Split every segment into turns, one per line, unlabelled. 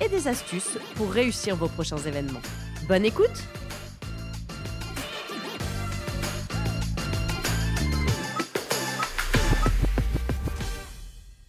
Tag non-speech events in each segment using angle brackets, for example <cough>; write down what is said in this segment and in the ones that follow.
et des astuces pour réussir vos prochains événements. Bonne écoute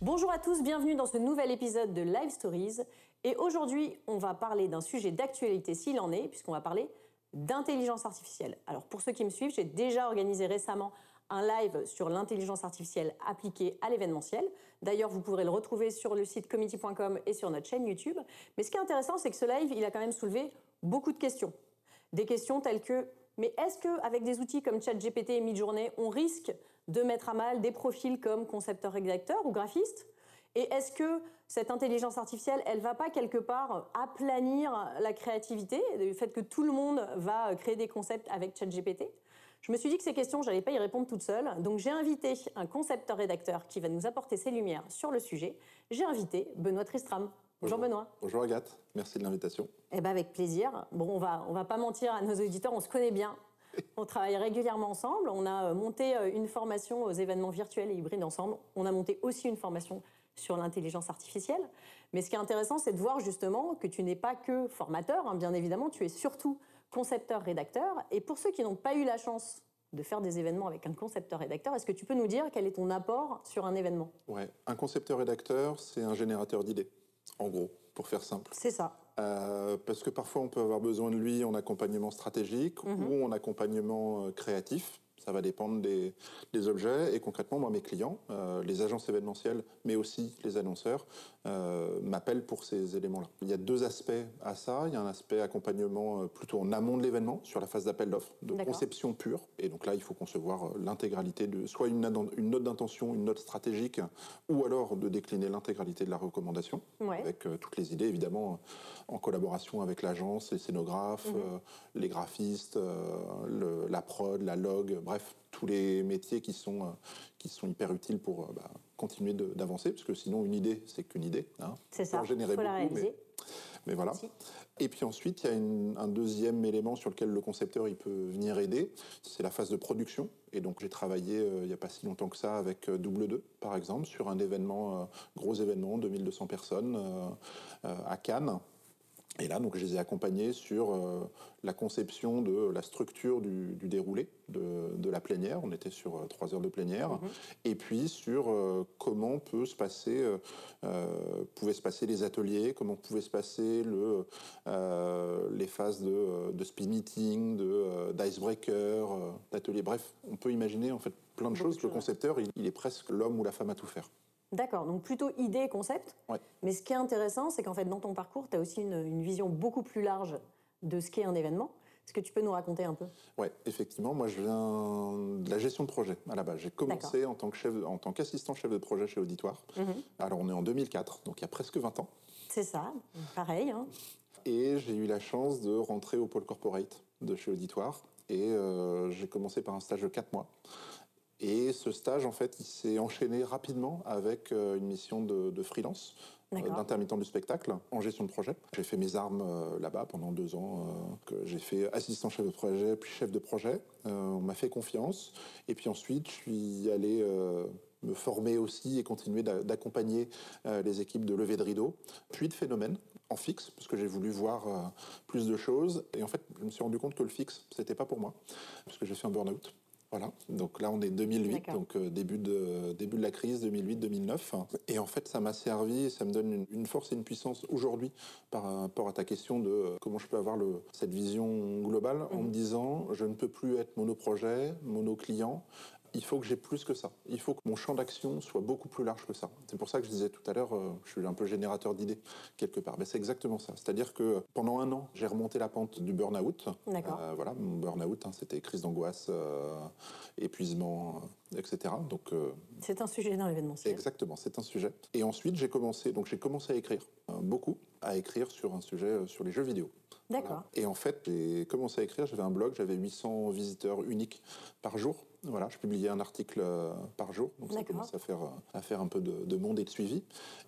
Bonjour à tous, bienvenue dans ce nouvel épisode de Live Stories. Et aujourd'hui, on va parler d'un sujet d'actualité s'il en est, puisqu'on va parler d'intelligence artificielle. Alors pour ceux qui me suivent, j'ai déjà organisé récemment un live sur l'intelligence artificielle appliquée à l'événementiel. D'ailleurs, vous pourrez le retrouver sur le site committee.com et sur notre chaîne YouTube. Mais ce qui est intéressant, c'est que ce live, il a quand même soulevé beaucoup de questions. Des questions telles que mais est-ce qu'avec des outils comme ChatGPT et Midjourney, on risque de mettre à mal des profils comme concepteur-rédacteur ou graphiste? Et est-ce que cette intelligence artificielle, elle va pas quelque part aplanir la créativité, le fait que tout le monde va créer des concepts avec ChatGPT? Je me suis dit que ces questions, je n'allais pas y répondre toute seule. Donc j'ai invité un concepteur-rédacteur qui va nous apporter ses lumières sur le sujet. J'ai invité Benoît Tristram. Bonjour, Benoît.
Bonjour Agathe, merci de l'invitation.
Eh ben avec plaisir. Bon, on va, on va pas mentir à nos auditeurs, on se connaît bien. On travaille régulièrement ensemble. On a euh, monté euh, une formation aux événements virtuels et hybrides ensemble. On a monté aussi une formation sur l'intelligence artificielle. Mais ce qui est intéressant, c'est de voir justement que tu n'es pas que formateur, hein, bien évidemment, tu es surtout concepteur-rédacteur. Et pour ceux qui n'ont pas eu la chance de faire des événements avec un concepteur-rédacteur, est-ce que tu peux nous dire quel est ton apport sur un événement?
Ouais, un concepteur-rédacteur, c'est un générateur d'idées, en gros, pour faire simple.
C'est ça.
Euh, parce que parfois on peut avoir besoin de lui en accompagnement stratégique
Mhm.
ou en accompagnement euh, créatif. Ça va dépendre des, des objets. Et concrètement, moi, mes clients, euh, les agences événementielles, mais aussi les annonceurs, euh, m'appellent pour ces éléments-là. Il y a deux aspects à ça. Il y a un aspect accompagnement euh, plutôt en amont de l'événement, sur la phase d'appel d'offres, de conception pure. Et donc là, il faut concevoir l'intégralité de soit une, note d'intention, une note stratégique, ou alors de décliner l'intégralité de la recommandation
Ouais.
avec euh, toutes les idées, évidemment, en collaboration avec l'agence, les scénographes,
Mhm.
les graphistes, le- la prod, la log, bref, tous les métiers qui sont, euh, qui sont hyper utiles pour euh, bah, continuer d'avancer, parce que sinon, une idée, c'est qu'une idée. hein.
C'est ça, il
générer
faut la
beaucoup,
réaliser.
Mais voilà. Et puis ensuite, il y a une- un deuxième élément sur lequel le concepteur il peut venir aider, c'est la phase de production. Et donc j'ai travaillé euh, il n'y a pas si longtemps que ça avec Double 2, par exemple, sur un événement, euh, gros événement, 2200 personnes euh, à Cannes. Et là, donc, je les ai accompagnés sur euh, la conception de la structure du, du déroulé de, de la plénière. On était sur euh, trois heures de plénière.
Mhm.
Et puis sur euh, comment peut se passer, pouvaient se passer les ateliers, comment pouvaient se passer le, les phases de, de speed meeting, d'icebreaker, d'ateliers. Bref, on peut imaginer en fait plein de
Beaucoup
choses.
de
Le concepteur, il, il est presque l'homme ou la femme à tout faire.
D'accord, donc plutôt idée et concept.
Ouais.
Mais ce qui est intéressant, c'est qu'en fait, dans ton parcours, tu as aussi une, une vision beaucoup plus large de ce qu'est un événement. Est-ce que tu peux nous raconter un peu?
Ouais, effectivement, moi je viens de la gestion de projet à la base. J'ai commencé en tant que chef, en tant qu'assistant chef de projet chez Auditoire.
Mhm.
Alors on est en 2004, donc il y a presque 20 ans.
C'est ça, pareil. hein.
Et j'ai eu la chance de rentrer au pôle corporate de chez Auditoire. Et euh, j'ai commencé par un stage de 4 mois. Et ce stage, en fait, il s'est enchaîné rapidement avec euh, une mission de, de freelance, euh, d'intermittent du spectacle, en gestion de projet. J'ai fait mes armes euh, là-bas pendant deux ans. euh, j'ai fait assistant chef de projet, puis chef de projet. Euh, on m'a fait confiance. Et puis ensuite, je suis allé me former aussi et continuer d'a- d'accompagner les équipes de levée de rideau, puis de phénomène en fixe, parce que j'ai voulu voir plus de choses. Et en fait, je me suis rendu compte que le fixe, c'était pas pour moi, parce que j'ai fait un burn-out. Voilà, donc là on est 2008,
D'accord.
donc euh, début, de, début de la crise 2008-2009. Et en fait ça m'a servi ça me donne une, une force et une puissance aujourd'hui par rapport à ta question de euh, comment je peux avoir le, cette vision globale en
Mhm.
me disant je ne peux plus être monoprojet, mono-client. Il faut que j'ai plus que ça. Il faut que mon champ d'action soit beaucoup plus large que ça. C'est pour ça que je disais tout à l'heure, euh, je suis un peu générateur d'idées quelque part. Mais c'est exactement ça. C'est-à-dire que pendant un an, j'ai remonté la pente du burn-out.
D'accord.
Euh, voilà, mon burn-out, hein, c'était crise d'angoisse, euh, épuisement, euh, etc. Donc
C'est un sujet dans l'événementiel.
Exactement, c'est un sujet. Et ensuite, j'ai commencé, donc j'ai commencé à écrire beaucoup, à écrire sur un sujet sur les jeux vidéo.
D'accord.
Voilà. Et en fait, j'ai commencé à écrire, j'avais un blog, j'avais 800 visiteurs uniques par jour. Voilà, je publiais un article euh, par jour, donc ça commence à faire, euh, à faire un peu de, de monde et de suivi.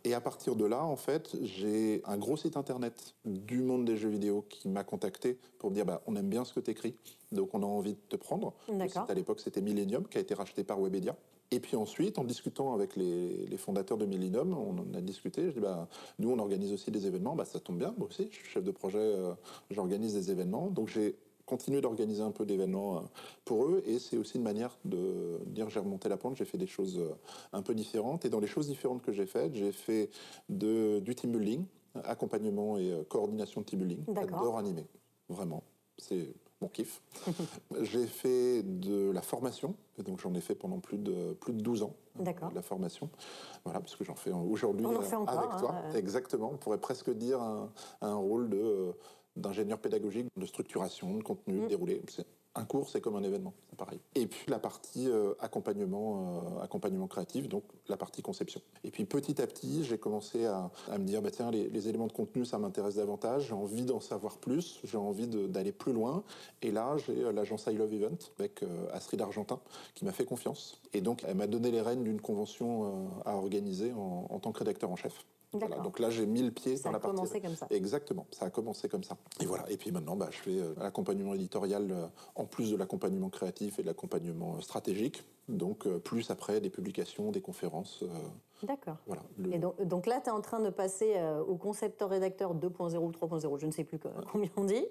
Et à partir de là, en fait, j'ai un gros site internet du monde des jeux vidéo qui m'a contacté pour me dire bah, on aime bien ce que tu écris, donc on a envie de te prendre. Le
D'accord.
site, à l'époque, c'était Millennium, qui a été racheté par Webedia. Et puis ensuite, en discutant avec les, les fondateurs de Millennium, on en a discuté. Je dis, bah, nous, on organise aussi des événements. Bah, ça tombe bien, moi aussi, je suis chef de projet, euh, j'organise des événements. Donc j'ai continué d'organiser un peu d'événements euh, pour eux. Et c'est aussi une manière de dire, j'ai remonté la pente, j'ai fait des choses euh, un peu différentes. Et dans les choses différentes que j'ai faites, j'ai fait de, du team building, accompagnement et euh, coordination de team building.
D'accord.
J'adore animer, vraiment. C'est mon kiff. <laughs> j'ai fait de la formation, et donc j'en ai fait pendant plus de, plus de 12 ans.
D'accord.
De la formation. Voilà, parce que j'en fais aujourd'hui
en
avec toi.
hein, euh.
Exactement. On pourrait presque dire un, un rôle de, d'ingénieur pédagogique, de structuration, de contenu, de déroulé. C'est- un cours, c'est comme un événement, c'est pareil. Et puis la partie euh, accompagnement, euh, accompagnement créatif, donc la partie conception. Et puis petit à petit, j'ai commencé à, à me dire, bah, tiens, les, les éléments de contenu, ça m'intéresse davantage, j'ai envie d'en savoir plus, j'ai envie d'aller plus loin. Et là, j'ai euh, l'agence I Love Event avec euh, Astrid Argentin qui m'a fait confiance. Et donc, elle m'a donné les rênes d'une convention à organiser en, en tant que rédacteur en chef. Voilà, donc là, j'ai mis le pied
Ça
dans
a
la partie.
commencé comme ça.
Exactement, ça a commencé comme ça. Et voilà. Et puis maintenant, bah, je fais euh, l'accompagnement éditorial euh, en plus de l'accompagnement créatif et de l'accompagnement euh, stratégique. Donc euh, plus après des publications, des conférences. euh,
D'accord.
voilà. Le-
Et donc, donc là, tu es en train de passer euh, au concepteur-rédacteur 2.0 ou 3.0, je ne sais plus co- combien on dit.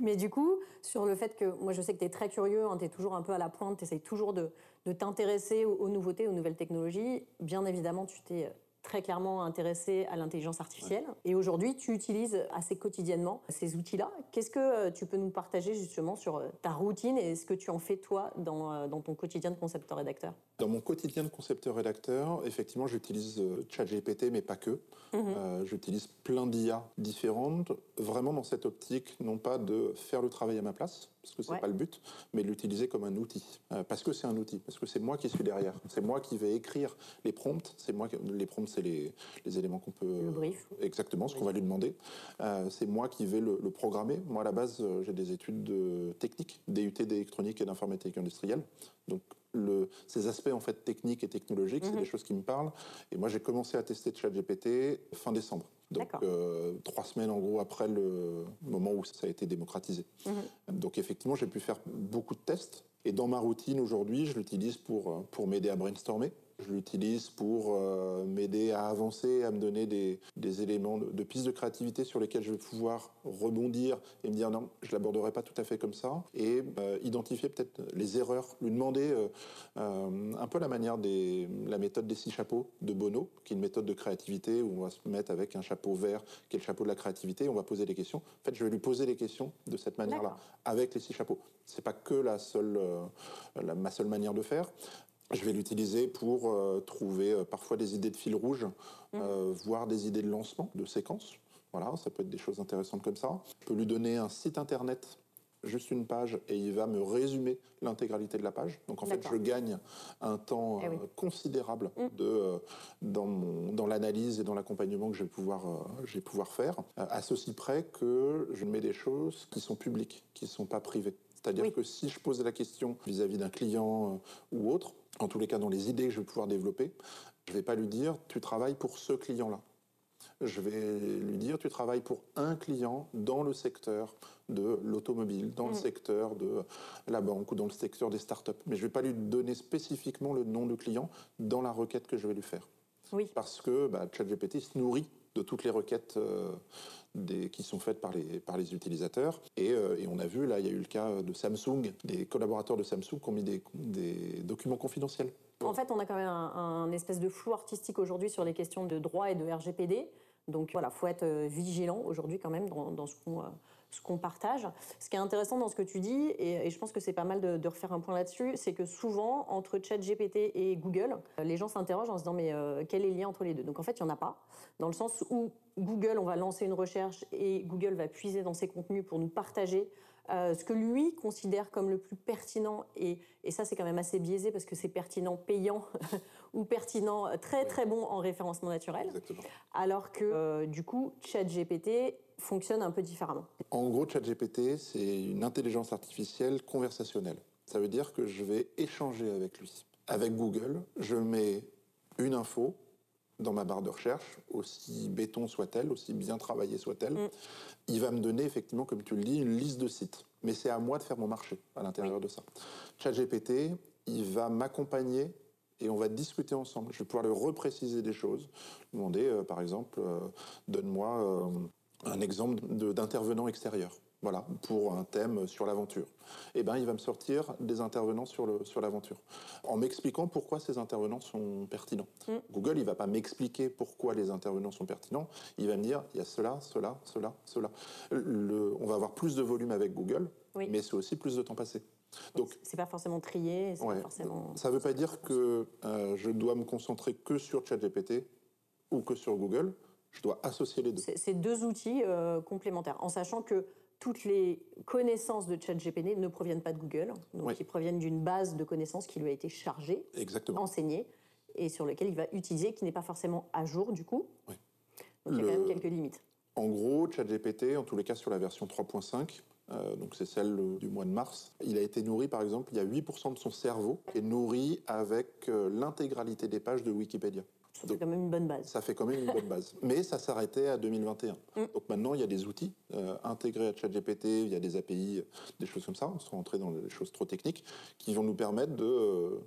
Mais du coup, sur le fait que, moi je sais que tu es très curieux, tu es toujours un peu à la pointe, tu essayes toujours de, de t'intéresser aux, aux nouveautés, aux nouvelles technologies. Bien évidemment, tu t'es euh, très clairement intéressé à l'intelligence artificielle. Et aujourd'hui, tu utilises assez quotidiennement ces outils-là. Qu'est-ce que euh, tu peux nous partager justement sur euh, ta routine et ce que tu en fais toi dans, euh, dans ton quotidien de concepteur-rédacteur
Dans mon quotidien de concepteur-rédacteur, effectivement, j'utilise ChatGPT, mais pas que. Euh, j'utilise plein d'IA différentes, vraiment dans cette optique, non pas de faire le travail à ma place, parce que c'est
Ouais.
pas le but, mais l'utiliser comme un outil. Euh, parce que c'est un outil, parce que c'est moi qui suis derrière. C'est moi qui vais écrire les prompts. C'est moi qui- les prompts, c'est les, les éléments qu'on peut.
Le brief.
Exactement, ce qu'on va lui demander. Euh, c'est moi qui vais le, le programmer. Moi, à la base, euh, j'ai des études de technique, DUT d'électronique et d'informatique industrielle. Donc, le, ces aspects en fait techniques et technologiques, c'est des choses qui me parlent. Et moi, j'ai commencé à tester ChatGPT fin décembre. Donc, euh, trois semaines en gros après le moment où ça a été démocratisé. Donc, effectivement, j'ai pu faire beaucoup de tests. Et dans ma routine aujourd'hui, je l'utilise pour, euh, pour m'aider à brainstormer. Je l'utilise pour euh, m'aider à avancer, à me donner des, des éléments de, de pistes de créativité sur lesquels je vais pouvoir rebondir et me dire non, je l'aborderai pas tout à fait comme ça. Et euh, identifier peut-être les erreurs, lui demander euh, un peu la manière des la méthode des six chapeaux de Bono, qui est une méthode de créativité où on va se mettre avec un chapeau vert, qui est le chapeau de la créativité, et on va poser des questions. En fait, je vais lui poser les questions de cette manière-là, avec les six chapeaux. C'est pas que la seule, la- ma seule manière de faire. Je vais l'utiliser pour euh, trouver euh, parfois des idées de fil rouge, euh, voire des idées de lancement, de séquence. Voilà, ça peut être des choses intéressantes comme ça. Je peux lui donner un site internet, juste une page, et il va me résumer l'intégralité de la page. Donc en fait, je gagne un temps
Eh oui.
considérable de, euh, dans, l'analyse et dans l'accompagnement que je vais pouvoir, je vais pouvoir faire, à ceci près que je mets des choses qui sont publiques, qui ne sont pas privées. C'est-à-dire
Oui.
que si je pose la question vis-à-vis d'un client ou autre, en tous les cas dans les idées que je vais pouvoir développer, je ne vais pas lui dire tu travailles pour ce client-là. Je vais lui dire tu travailles pour un client dans le secteur de l'automobile, dans le secteur de la banque ou dans le secteur des startups. Mais je ne vais pas lui donner spécifiquement le nom du client dans la requête que je vais lui faire.
Oui.
Parce que bah, ChatGPT se nourrit de toutes les requêtes euh, qui sont faites par les, par les utilisateurs. Et, euh, et on a vu, là, il y a eu le cas de Samsung, des collaborateurs de Samsung qui ont mis des, des documents confidentiels.
En fait, on a quand même un, espèce de flou artistique aujourd'hui sur les questions de droit et de RGPD. Donc voilà, faut être vigilant aujourd'hui quand même dans, ce qu'on ce qu'on partage. Ce qui est intéressant dans ce que tu dis, et, je pense que c'est pas mal de, refaire un point là-dessus, c'est que souvent, entre ChatGPT et Google, les gens s'interrogent en se disant mais quel est le lien entre les deux? Donc en fait, il n'y en a pas, dans le sens où Google, on va lancer une recherche et Google va puiser dans ses contenus pour nous partager euh, ce que lui considère comme le plus pertinent, et, ça c'est quand même assez biaisé parce que c'est pertinent payant <laughs> ou pertinent très très bon en référencement naturel, alors que euh, du coup ChatGPT fonctionne un peu différemment.
En gros, ChatGPT c'est une intelligence artificielle conversationnelle. Ça veut dire que je vais échanger avec lui. Avec Google, je mets une info, dans ma barre de recherche, aussi béton soit-elle, aussi bien travaillée soit-elle, mm. il va me donner effectivement, comme tu le dis, une liste de sites. Mais c'est à moi de faire mon marché à l'intérieur de ça. ChatGPT, il va m'accompagner et on va discuter ensemble. Je vais pouvoir lui repréciser des choses, demander euh, par exemple, euh, donne-moi euh, un exemple d'intervenant extérieur voilà, pour un thème sur l'aventure. Eh ben, il va me sortir des intervenants sur le sur l'aventure, en m'expliquant pourquoi ces intervenants sont pertinents. Mm. Google, il va pas m'expliquer pourquoi les intervenants sont pertinents. Il va me dire, il y a cela, cela, cela, cela. Le, on va avoir plus de volume avec Google, mais c'est aussi plus de temps passé.
Donc, c'est pas forcément trié, Ça ne forcément...
Ça veut pas dire que euh, je dois me concentrer que sur ChatGPT ou que sur Google. Je dois associer les deux.
C'est deux outils euh, complémentaires, en sachant que toutes les connaissances de ChatGPT ne proviennent pas de Google, donc ils proviennent d'une base de connaissances qui lui a été chargée, enseignée, et sur lequel il va utiliser, qui n'est pas forcément à jour du coup. Donc il y a quand même quelques limites.
En gros, ChatGPT, en tous les cas sur la version 3.5, euh, donc c'est celle du mois de mars. Il a été nourri, par exemple, il y a 8% de son cerveau qui est nourri avec euh, l'intégralité des pages de Wikipédia.
Ça fait quand même une bonne base.
Ça fait quand même une bonne base. <laughs> Mais ça s'arrêtait à 2021. Mm. Donc maintenant, il y a des outils euh, intégrés à ChatGPT, il y a des API, des choses comme ça. On se rentrer dans des choses trop techniques qui vont nous permettre de euh,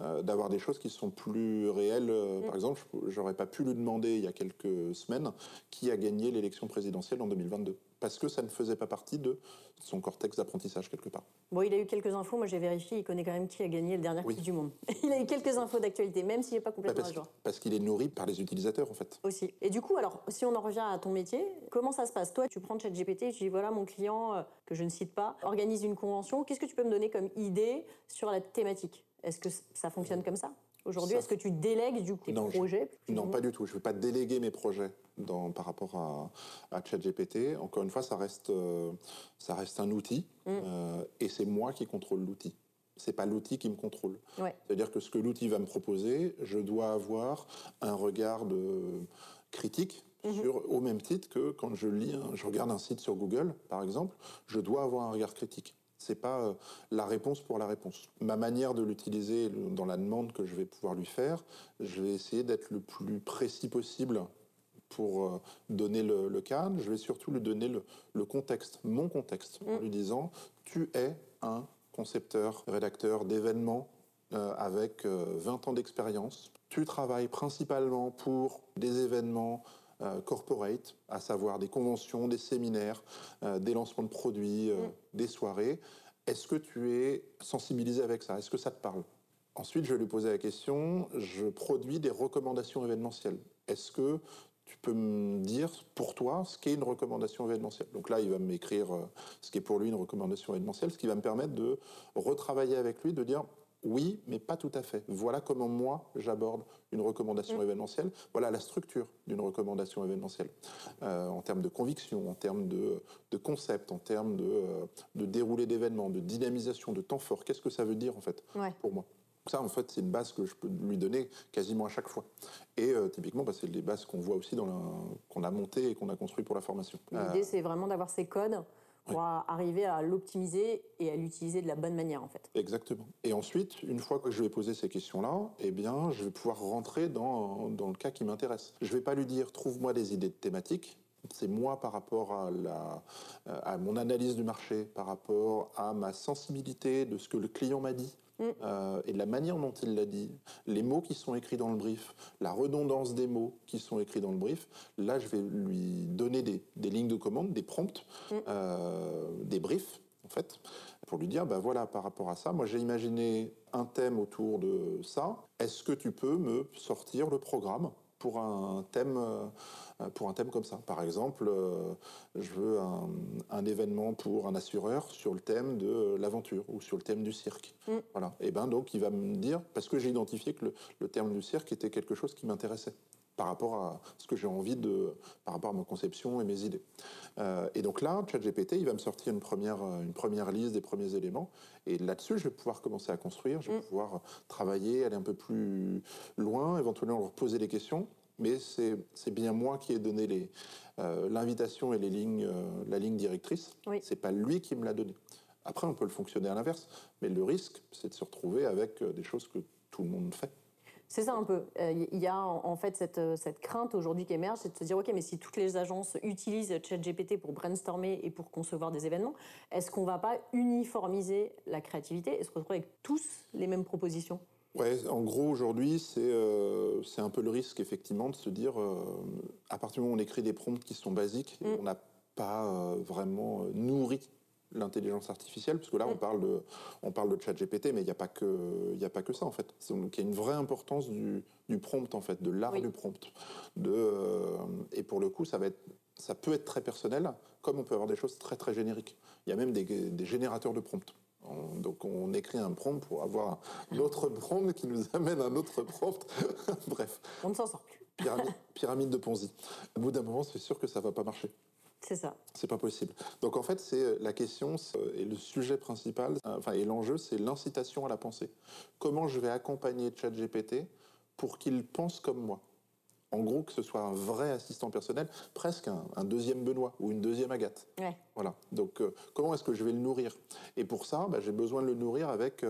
euh, d'avoir des choses qui sont plus réelles. Mm. Par exemple, j'aurais pas pu lui demander il y a quelques semaines qui a gagné l'élection présidentielle en 2022 parce que ça ne faisait pas partie de son cortex d'apprentissage quelque part.
Bon, il a eu quelques infos, moi j'ai vérifié, il connaît quand même qui a gagné le dernier prix du monde. <laughs> il a eu quelques infos d'actualité, même s'il n'est pas complètement
à
jour.
Parce qu'il est nourri par les utilisateurs en fait.
Aussi. Et du coup, alors, si on en revient à ton métier, comment ça se passe? Toi, tu prends ChatGPT et tu dis voilà, mon client, euh, que je ne cite pas, organise une convention, qu'est-ce que tu peux me donner comme idée sur la thématique? Est-ce que ça fonctionne comme ça? Aujourd'hui, est-ce que tu délègues du coup tes projets
Non, pas du tout. Je ne veux pas déléguer mes projets dans, par rapport à, à ChatGPT. Encore une fois, ça reste, euh, ça reste un outil mm. euh, et c'est moi qui contrôle l'outil. C'est pas l'outil qui me contrôle. C'est-à-dire que ce que l'outil va me proposer, je dois avoir un regard de critique mm-hmm. sur, au même titre que quand je lis, je regarde un site sur Google, par exemple, je dois avoir un regard critique. C'est pas euh, la réponse pour la réponse. Ma manière de l'utiliser dans la demande que je vais pouvoir lui faire, je vais essayer d'être le plus précis possible pour euh, donner le, cadre. Je vais surtout lui donner le, contexte, mon contexte, en mm. lui disant tu es un concepteur, rédacteur d'événements euh, avec 20 ans d'expérience. Tu travailles principalement pour des événements corporate, à savoir des conventions, des séminaires, euh, des lancements de produits, euh, mm. des soirées. Est-ce que tu es sensibilisé avec ça? Est-ce que ça te parle? Ensuite, je vais lui poser la question, je produis des recommandations événementielles. Est-ce que tu peux me dire pour toi ce qu'est une recommandation événementielle? Donc là, il va m'écrire ce qu'est pour lui une recommandation événementielle, ce qui va me permettre de retravailler avec lui, de dire oui, mais pas tout à fait. Voilà comment moi j'aborde une recommandation mm. événementielle. Voilà la structure d'une recommandation événementielle euh, en termes de conviction, en termes de, concept, en termes de, euh, de déroulé d'événements, de dynamisation, de temps fort. Qu'est-ce que ça veut dire en fait pour moi? Ça, en fait, c'est une base que je peux lui donner quasiment à chaque fois. Et euh, typiquement, bah, c'est les bases qu'on voit aussi, qu'on a montées et qu'on a construit pour la formation.
L'idée, c'est vraiment d'avoir ces codes pour arriver à l'optimiser et à l'utiliser de la bonne manière en fait.
Exactement. Et ensuite, une fois que je vais poser ces questions-là, eh bien, je vais pouvoir rentrer dans, dans le cas qui m'intéresse. Je ne vais pas lui dire trouve-moi des idées de thématiques. C'est moi par rapport à, la, à mon analyse du marché, par rapport à ma sensibilité de ce que le client m'a dit, Mm. Euh, et de la manière dont il l'a dit, les mots qui sont écrits dans le brief, la redondance des mots qui sont écrits dans le brief, là, je vais lui donner des, lignes de commande, des prompts, mm. euh, des briefs, en fait, pour lui dire, ben voilà, par rapport à ça, moi j'ai imaginé un thème autour de ça, est-ce que tu peux me sortir le programme? Pour un thème, pour un thème comme ça. Par exemple, je veux un, événement pour un assureur sur le thème de l'aventure ou sur le thème du cirque. Mm. Voilà. Et ben donc il va me dire parce que j'ai identifié que le terme du cirque était quelque chose qui m'intéressait par rapport à ce que j'ai envie de, par rapport à ma conception et mes idées. Euh, et donc là, ChatGPT, il va me sortir une première, euh, une première liste des premiers éléments. Et là-dessus, je vais pouvoir commencer à construire, je vais mm. pouvoir travailler, aller un peu plus loin, éventuellement leur poser des questions. Mais c'est bien moi qui ai donné euh, l'invitation et les lignes, la ligne directrice. Oui. C'est pas lui qui me l'a donné. Après, on peut le fonctionner à l'inverse, mais le risque, c'est de se retrouver avec des choses que tout le monde fait.
C'est ça un peu. Il euh, y a en fait cette, euh, cette crainte aujourd'hui qui émerge, c'est de se dire, OK, mais si toutes les agences utilisent ChatGPT pour brainstormer et pour concevoir des événements, est-ce qu'on ne va pas uniformiser la créativité? Et se retrouver avec tous les mêmes propositions?
Ouais, en gros, aujourd'hui, c'est euh, un peu le risque, effectivement, de se dire, à partir du moment où on écrit des prompts qui sont basiques, mm. on n'a pas vraiment nourri l'intelligence artificielle, parce que là, on mm. parle de, on parle de chat GPT, mais il n'y a, pas que, il a pas que ça, en fait. Donc, il y a une vraie importance du, du prompt, en fait, de l'art du prompt. De, euh, et pour le coup, ça, va être, ça peut être très personnel, comme on peut avoir des choses très, très génériques. Il y a même des, des générateurs de prompt. donc on écrit un prompt pour avoir un autre prompt qui nous amène un autre prompt. <laughs> Bref.
On ne s'en sort plus.
Pyramide, pyramide de Ponzi. Au bout d'un moment, c'est sûr que ça ne va pas marcher.
C'est ça.
C'est pas possible. Donc en fait, c'est euh, la question et le sujet principal, euh, enfin et l'enjeu, c'est l'incitation à la pensée. Comment je vais accompagner ChatGPT pour qu'il pense comme moi? En gros, que ce soit un vrai assistant personnel, presque un, deuxième Benoît ou une deuxième Agathe. Voilà. Donc, euh, comment est-ce que je vais le nourrir? Et pour ça, bah, j'ai besoin de le nourrir avec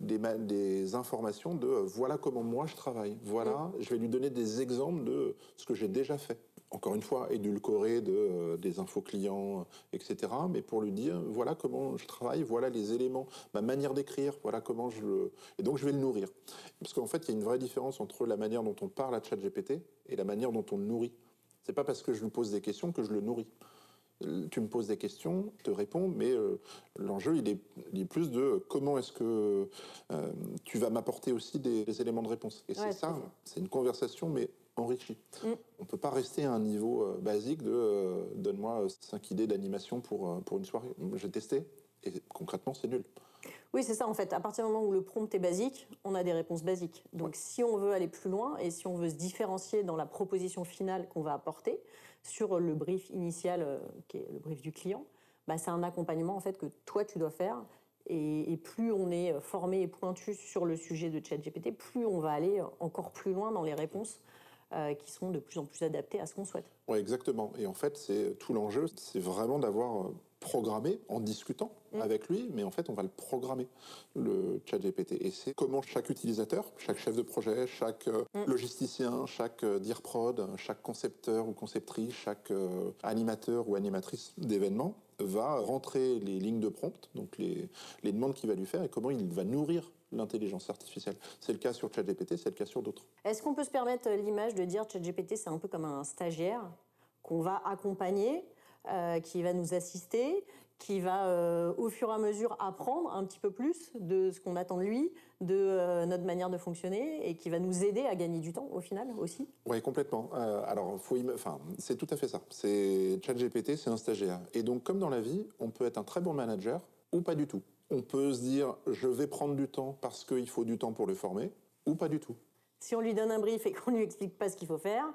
des, des, informations de voilà comment moi je travaille. Voilà, je vais lui donner des exemples de ce que j'ai déjà fait encore une fois, édulcoré de, euh, des infos clients, etc. Mais pour lui dire, voilà comment je travaille, voilà les éléments, ma manière d'écrire, voilà comment je le... Et donc je vais le nourrir. Parce qu'en fait, il y a une vraie différence entre la manière dont on parle à ChatGPT et la manière dont on le nourrit. C'est pas parce que je lui pose des questions que je le nourris. Tu me poses des questions, je te réponds, mais euh, l'enjeu, il est, plus de comment est-ce que euh, tu vas m'apporter aussi des, éléments de réponse. Et c'est ça, c'est une conversation, mais enrichi. Mm. On ne peut pas rester à un niveau euh, basique de euh, donne-moi 5 euh, idées d'animation pour, pour une soirée. J'ai testé et concrètement, c'est nul.
Oui, c'est ça en fait. À partir du moment où le prompt est basique, on a des réponses basiques. Donc si on veut aller plus loin et si on veut se différencier dans la proposition finale qu'on va apporter sur le brief initial, qui est le brief du client, bah, c'est un accompagnement en fait que toi tu dois faire. Et, et, plus on est formé et pointu sur le sujet de ChatGPT, plus on va aller encore plus loin dans les réponses euh, qui sont de plus en plus adaptés à ce qu'on souhaite.
Oui, exactement. Et en fait, c'est tout l'enjeu, c'est vraiment d'avoir euh, programmé en discutant mm. avec lui, mais en fait, on va le programmer, le chat GPT. Et c'est comment chaque utilisateur, chaque chef de projet, chaque euh, mm. logisticien, chaque dire prod, chaque concepteur ou conceptrice, chaque animateur ou animatrice d'événements va rentrer les lignes de prompt, donc les, les demandes qu'il va lui faire, et comment il va nourrir l'intelligence artificielle. C'est le cas sur ChatGPT, c'est le cas sur d'autres.
Est-ce qu'on peut se permettre euh, l'image de dire ChatGPT, c'est un peu comme un stagiaire qu'on va accompagner, euh, qui va nous assister, qui va euh, au fur et à mesure apprendre un petit peu plus de ce qu'on attend de lui, de notre manière de fonctionner, et qui va nous aider à gagner du temps au final aussi?
Oui, complètement. alors, faut enfin, c'est tout à fait ça. C'est ChatGPT, c'est un stagiaire. Et donc, comme dans la vie, on peut être un très bon manager ou pas du tout on peut se dire je vais prendre du temps parce qu'il faut du temps pour le former, ou pas du tout.
Si on lui donne un brief et qu'on ne lui explique pas ce qu'il faut faire,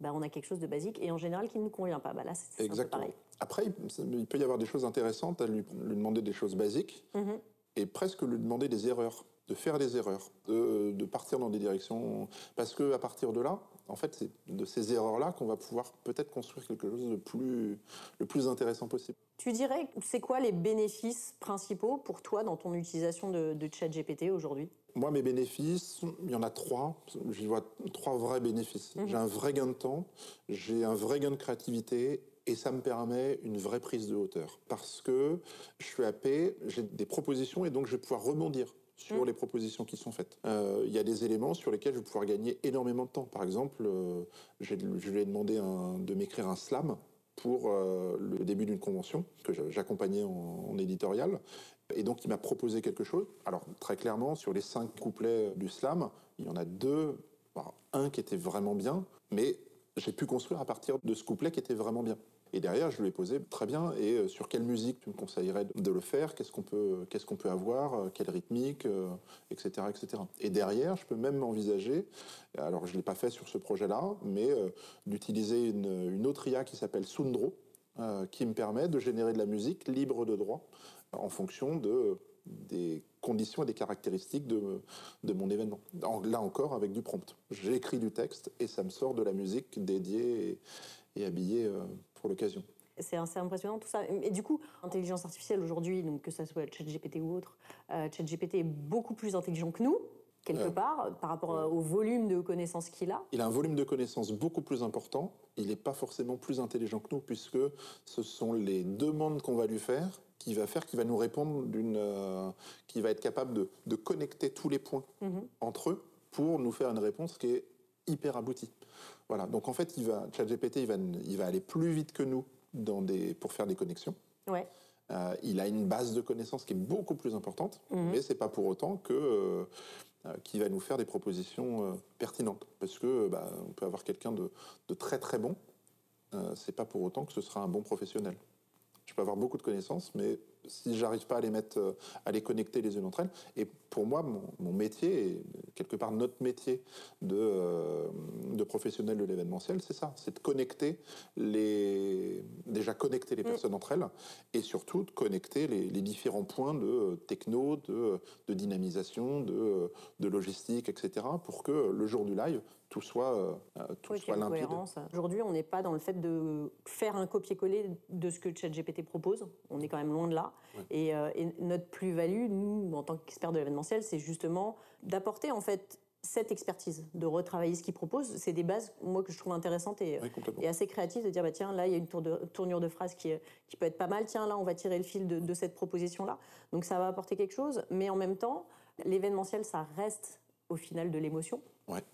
bah, on a quelque chose de basique et en général qui ne nous convient pas. Bah, là, c'est pareil.
Après, il peut y avoir des choses intéressantes à lui, demander des choses basiques mhm. et presque lui demander des erreurs, de faire des erreurs, de, de partir dans des directions. Parce que à partir de là, en fait, c'est de ces erreurs-là qu'on va pouvoir peut-être construire quelque chose de plus, le plus intéressant possible.
Tu dirais, c'est quoi les bénéfices principaux pour toi dans ton utilisation de, de ChatGPT aujourd'hui?
Moi, mes bénéfices, il y en a trois. J'y vois trois vrais bénéfices. Mhm. J'ai un vrai gain de temps, j'ai un vrai gain de créativité et ça me permet une vraie prise de hauteur. Parce que je suis paix, j'ai des propositions et donc je vais pouvoir rebondir sur mm. les propositions qui sont faites. Euh, il y a des éléments sur lesquels je vais pouvoir gagner énormément de temps. Par exemple, euh, je lui ai demandé de m'écrire un slam pour euh, le début d'une convention que j'accompagnais en, éditorial. Et donc, il m'a proposé quelque chose. Alors, très clairement, sur les cinq couplets du slam, il y en a deux un qui était vraiment bien, mais j'ai pu construire à partir de ce couplet qui était vraiment bien. Et derrière, je lui ai posé très bien. Et euh, sur quelle musique tu me conseillerais de le faire? Qu'est-ce qu'on peut, qu'est-ce qu'on peut avoir? Euh, Quelle rythmique? Etc. Euh, etc. Et derrière, je peux même envisager, alors je l'ai pas fait sur ce projet-là, mais d'utiliser une, autre IA qui s'appelle Sundro, qui me permet de générer de la musique libre de droit en fonction de, des conditions et des caractéristiques de, de mon événement. Là encore, avec du prompt. J'écris du texte et ça me sort de la musique dédiée et habillée l'occasion.
C'est assez impressionnant tout ça. Et du coup, l'intelligence artificielle aujourd'hui, donc que ça soit ChatGPT ou autre, euh, ChatGPT est beaucoup plus intelligent que nous, quelque euh, part, par rapport au volume de connaissances qu'il a.
Il a un volume de connaissances beaucoup plus important. Il n'est pas forcément plus intelligent que nous, puisque ce sont les demandes qu'on va lui faire qui va faire, qui va nous répondre d'une, euh, qui va être capable de, connecter tous les points mhm. entre eux pour nous faire une réponse qui est hyper aboutie. Voilà. Donc en fait, il va, ChatGPT, il va, il va aller plus vite que nous dans des, pour faire des connexions.
Ouais.
Euh, il a une base de connaissances qui est beaucoup plus importante, mhm. mais c'est pas pour autant que euh, euh, qu'il va nous faire des propositions pertinentes, parce que bah, on peut avoir quelqu'un de, de, très très bon, c'est pas pour autant que ce sera un bon professionnel. Je peux avoir beaucoup de connaissances, mais si j'arrive pas à les mettre, euh, à les connecter les unes entre elles. Et pour moi, mon, métier, et quelque part notre métier de, euh, de professionnel de l'événementiel, c'est ça, c'est de connecter les, déjà connecter les mm. personnes entre elles, et surtout de connecter les, différents points de euh, techno, de, de dynamisation, de, de logistique, etc., pour que le jour du live, tout soit, tout soit limpide.
Aujourd'hui, on n'est pas dans le fait de faire un copier-coller de ce que ChatGPT propose. On est quand même loin de là. Euh, et, notre plus-value, nous, en tant qu'experts de l'événementiel, c'est justement d'apporter en fait cette expertise, de retravailler ce qu'ils proposent. C'est des bases, moi, que je trouve intéressantes et, et, assez créatives, de dire, bah, tiens, là, il y a une tournure de phrase qui, qui, peut être pas mal, tiens, là, on va tirer le fil de, de cette proposition-là. Donc ça va apporter quelque chose, mais en même temps, l'événementiel, ça reste au final de l'émotion.
Ouais.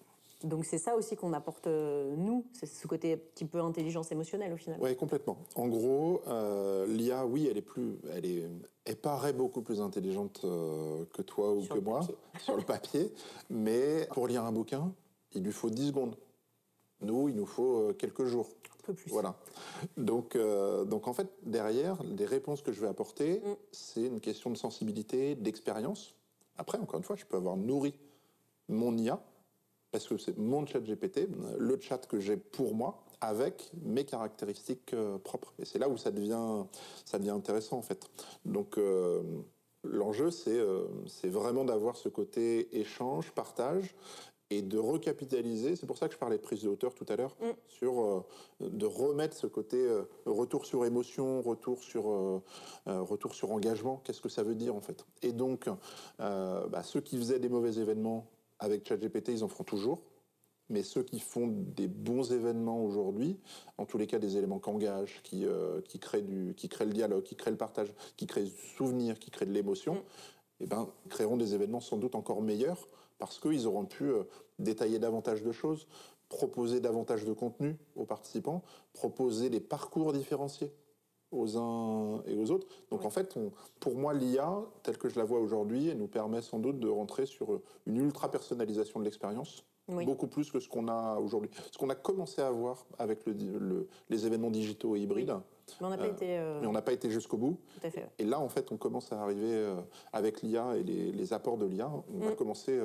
Donc c'est ça aussi qu'on apporte euh, nous, c'est ce côté un petit peu intelligence émotionnelle au final.
Oui, complètement. En gros, euh, l'IA, oui, elle est plus, elle est, elle paraît beaucoup plus intelligente euh, que toi ou que moi <laughs> sur le papier, mais pour lire un bouquin, il lui faut 10 secondes. Nous, il nous faut quelques jours.
Un peu plus.
Voilà. Donc, donc en fait, derrière, les réponses que je vais apporter, mm. c'est une question de sensibilité, d'expérience. Après, encore une fois, je peux avoir nourri mon IA parce que c'est mon chat GPT, le chat que j'ai pour moi, avec mes caractéristiques euh, propres. Et c'est là où ça devient, ça devient intéressant, en fait. Donc, euh, l'enjeu, c'est euh, c'est vraiment d'avoir ce côté échange, partage, et de recapitaliser. C'est pour ça que je parlais de prise de hauteur tout à l'heure, mm. sur de remettre ce côté retour sur émotion, retour sur retour sur engagement. Qu'est-ce que ça veut dire en fait? Et donc, bah, ceux qui faisaient des mauvais événements avec ChatGPT, ils en feront toujours. Mais ceux qui font des bons événements aujourd'hui, en tous les cas des éléments qui engagent, qui, euh, qui, créent du, qui le dialogue, qui créent le partage, qui créent du souvenir, qui créent de l'émotion, eh ben, créeront des événements sans doute encore meilleurs parce qu'ils auront pu euh, détailler davantage de choses, proposer davantage de contenu aux participants, proposer des parcours différenciés aux uns et aux autres. Donc en fait, pour moi, l'IA, telle que je la vois aujourd'hui, elle nous permet sans doute de rentrer sur une ultra-personnalisation de l'expérience. Beaucoup plus que ce qu'on a aujourd'hui. Ce qu'on a commencé à avoir avec le, les événements digitaux et hybrides.
Mais on n'a pas, euh, été,
euh, on pas été jusqu'au bout.
Tout à fait.
Et là, en fait, on commence à arriver euh, avec l'IA et les, apports de l'IA. On va mm. commencer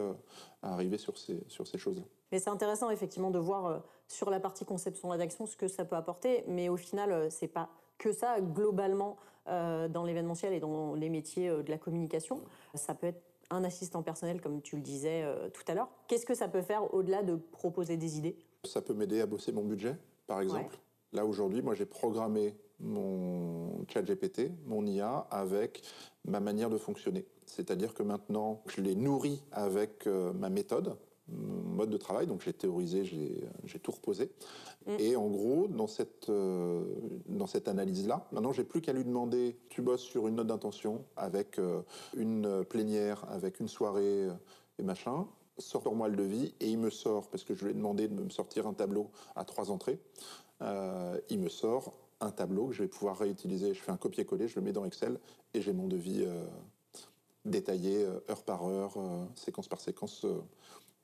à arriver sur ces, sur ces choses-là.
Mais c'est intéressant, effectivement, de voir sur la partie conception-rédaction ce que ça peut apporter. Mais au final, c'est pas que ça globalement euh, dans l'événementiel et dans les métiers euh, de la communication. Ça peut être un assistant personnel, comme tu le disais euh, tout à l'heure. Qu'est-ce que ça peut faire au-delà de proposer des idées?
Ça peut m'aider à bosser mon budget, par exemple. Là, aujourd'hui, moi, j'ai programmé mon chat GPT, mon IA, avec ma manière de fonctionner. C'est-à-dire que maintenant, je l'ai nourri avec ma méthode, mode de travail, donc j'ai théorisé, j'ai tout reposé. Mm. Et en gros, dans cette, euh, dans cette analyse-là, maintenant j'ai plus qu'à lui demander, tu bosses sur une note d'intention avec euh, une plénière, avec une soirée euh, et machin, sors-moi le devis, et il me sort, parce que je lui ai demandé de me sortir un tableau à trois entrées, il me sort un tableau que je vais pouvoir réutiliser, je fais un copier-coller, je le mets dans Excel, et j'ai mon devis détaillé, heure par heure, séquence par séquence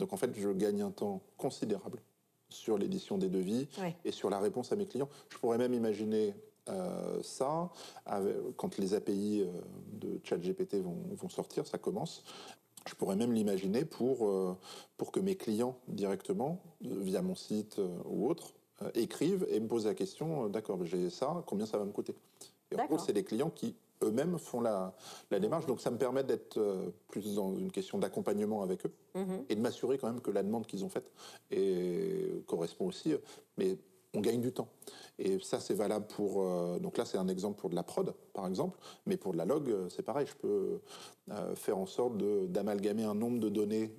Donc en fait, je gagne un temps considérable sur l'édition des devis et sur la réponse à mes clients. Je pourrais même imaginer euh, ça, quand les API euh, de ChatGPT vont, vont sortir, ça commence. Je pourrais même l'imaginer pour, euh, pour que mes clients directement, via mon site ou autre, écrivent et me posent la question, d'accord, j'ai ça, combien ça va me coûter? Et en gros, c'est les clients qui eux-mêmes font la, la, démarche. Donc ça me permet d'être plus dans une question d'accompagnement avec eux mm-hmm. et de m'assurer quand même que la demande qu'ils ont faite correspond aussi. Mais on gagne du temps. Et ça, c'est valable pour. Euh, donc là, c'est un exemple pour de la prod, par exemple. Mais pour de la log, euh, c'est pareil. Je peux euh, faire en sorte d'amalgamer un nombre de données